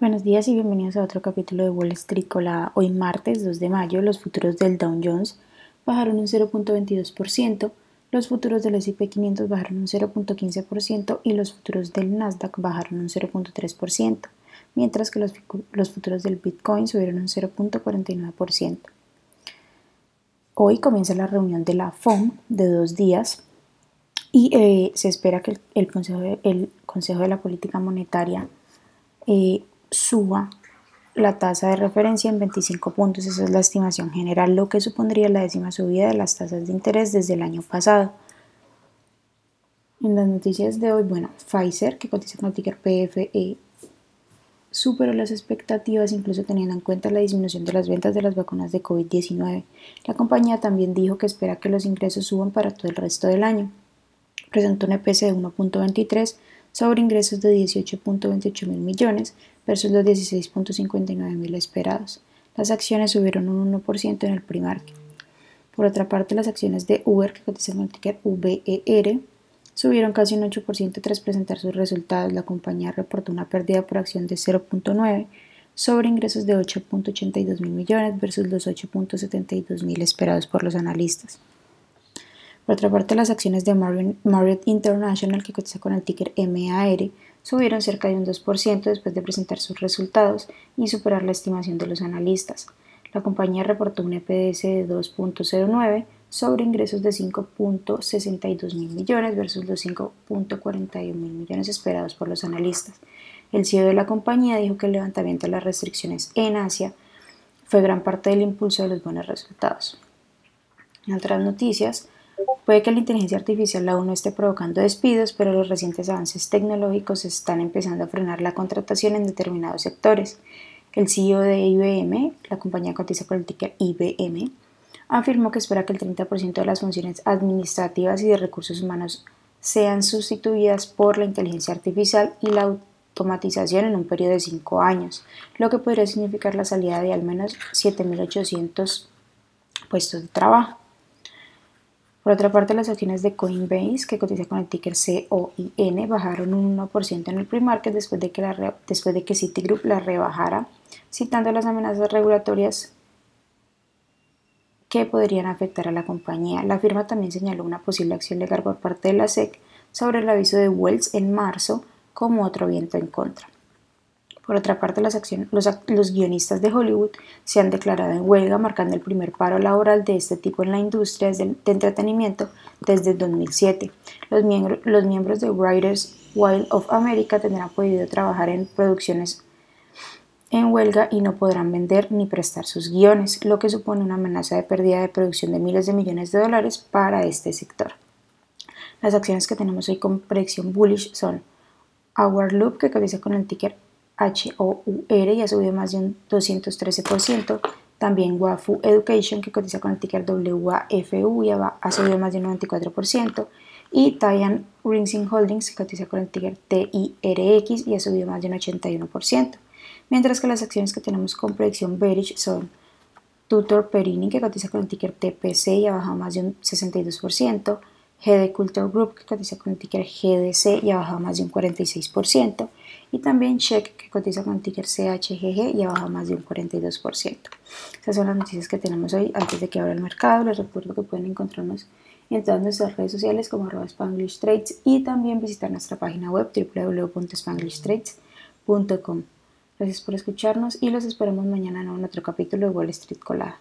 Buenos días y bienvenidos a otro capítulo de Wall Street. Hoy martes 2 de mayo los futuros del Dow Jones bajaron un 0.22%, los futuros del S&P 500 bajaron un 0.15% y los futuros del Nasdaq bajaron un 0.3%, mientras que los, los futuros del Bitcoin subieron un 0.49%. Hoy comienza la reunión de la FOM de dos días y eh, se espera que el, Consejo, de, el Consejo de la Política Monetaria eh, suba la tasa de referencia en 25 puntos, esa es la estimación general, lo que supondría la décima subida de las tasas de interés desde el año pasado. En las noticias de hoy, bueno, Pfizer, que cotiza con ticker PFE, superó las expectativas incluso teniendo en cuenta la disminución de las ventas de las vacunas de COVID-19. La compañía también dijo que espera que los ingresos suban para todo el resto del año. Presentó un EPS de 1.23 sobre ingresos de 18.28 mil millones versus los 16.59 mil esperados. Las acciones subieron un 1% en el primer. Por otra parte, las acciones de Uber, que cotizan el ticker VER, subieron casi un 8% tras presentar sus resultados. La compañía reportó una pérdida por acción de 0.9 sobre ingresos de 8.82 mil millones versus los 8.72 mil esperados por los analistas. Por otra parte, las acciones de Marriott International, que cotiza con el ticker MAR, subieron cerca de un 2% después de presentar sus resultados y superar la estimación de los analistas. La compañía reportó un EPS de 2.09 sobre ingresos de 5.62 mil millones versus los 5.41 mil millones esperados por los analistas. El CEO de la compañía dijo que el levantamiento de las restricciones en Asia fue gran parte del impulso de los buenos resultados. En otras noticias, Puede que la inteligencia artificial aún no esté provocando despidos, pero los recientes avances tecnológicos están empezando a frenar la contratación en determinados sectores. El CEO de IBM, la compañía cotiza con el ticker IBM, afirmó que espera que el 30% de las funciones administrativas y de recursos humanos sean sustituidas por la inteligencia artificial y la automatización en un periodo de 5 años, lo que podría significar la salida de al menos 7.800 puestos de trabajo. Por otra parte, las acciones de Coinbase, que cotiza con el ticker COIN, bajaron un 1% en el pre-market después, de que después de que Citigroup la rebajara, citando las amenazas regulatorias que podrían afectar a la compañía. La firma también señaló una posible acción legal por parte de la SEC sobre el aviso de Wells en marzo como otro viento en contra. Por otra parte, los, guionistas de Hollywood se han declarado en huelga, marcando el primer paro laboral de este tipo en la industria de entretenimiento desde 2007. Los, miembros de Writers Wild of America tendrán podido trabajar en producciones en huelga y no podrán vender ni prestar sus guiones, lo que supone una amenaza de pérdida de producción de miles de millones de dólares para este sector. Las acciones que tenemos hoy con predicción bullish son Our Loop, que cotiza con el ticker HOUR y ha subido más de un 213%. También WAFU Education, que cotiza con el ticker WAFU y ha subido más de un 94%. Y Taiwan Rinsing Holdings, que cotiza con el ticker TIRX y ha subido más de un 81%. Mientras que las acciones que tenemos con predicción bearish son Tutor Perini, que cotiza con el ticker TPC y ha bajado más de un 62%. GD Culture Group, que cotiza con el ticker GDC y ha bajado más de un 46% y también Check que cotiza con el ticker CHGG y ha bajado más de un 42%. Esas son las noticias que tenemos hoy antes de que abra el mercado. Les recuerdo que pueden encontrarnos en todas nuestras redes sociales como Spanglish Trades y también visitar nuestra página web www.spanglishtrades.com. Gracias por escucharnos y los esperamos mañana en otro capítulo de Wall Street Colada.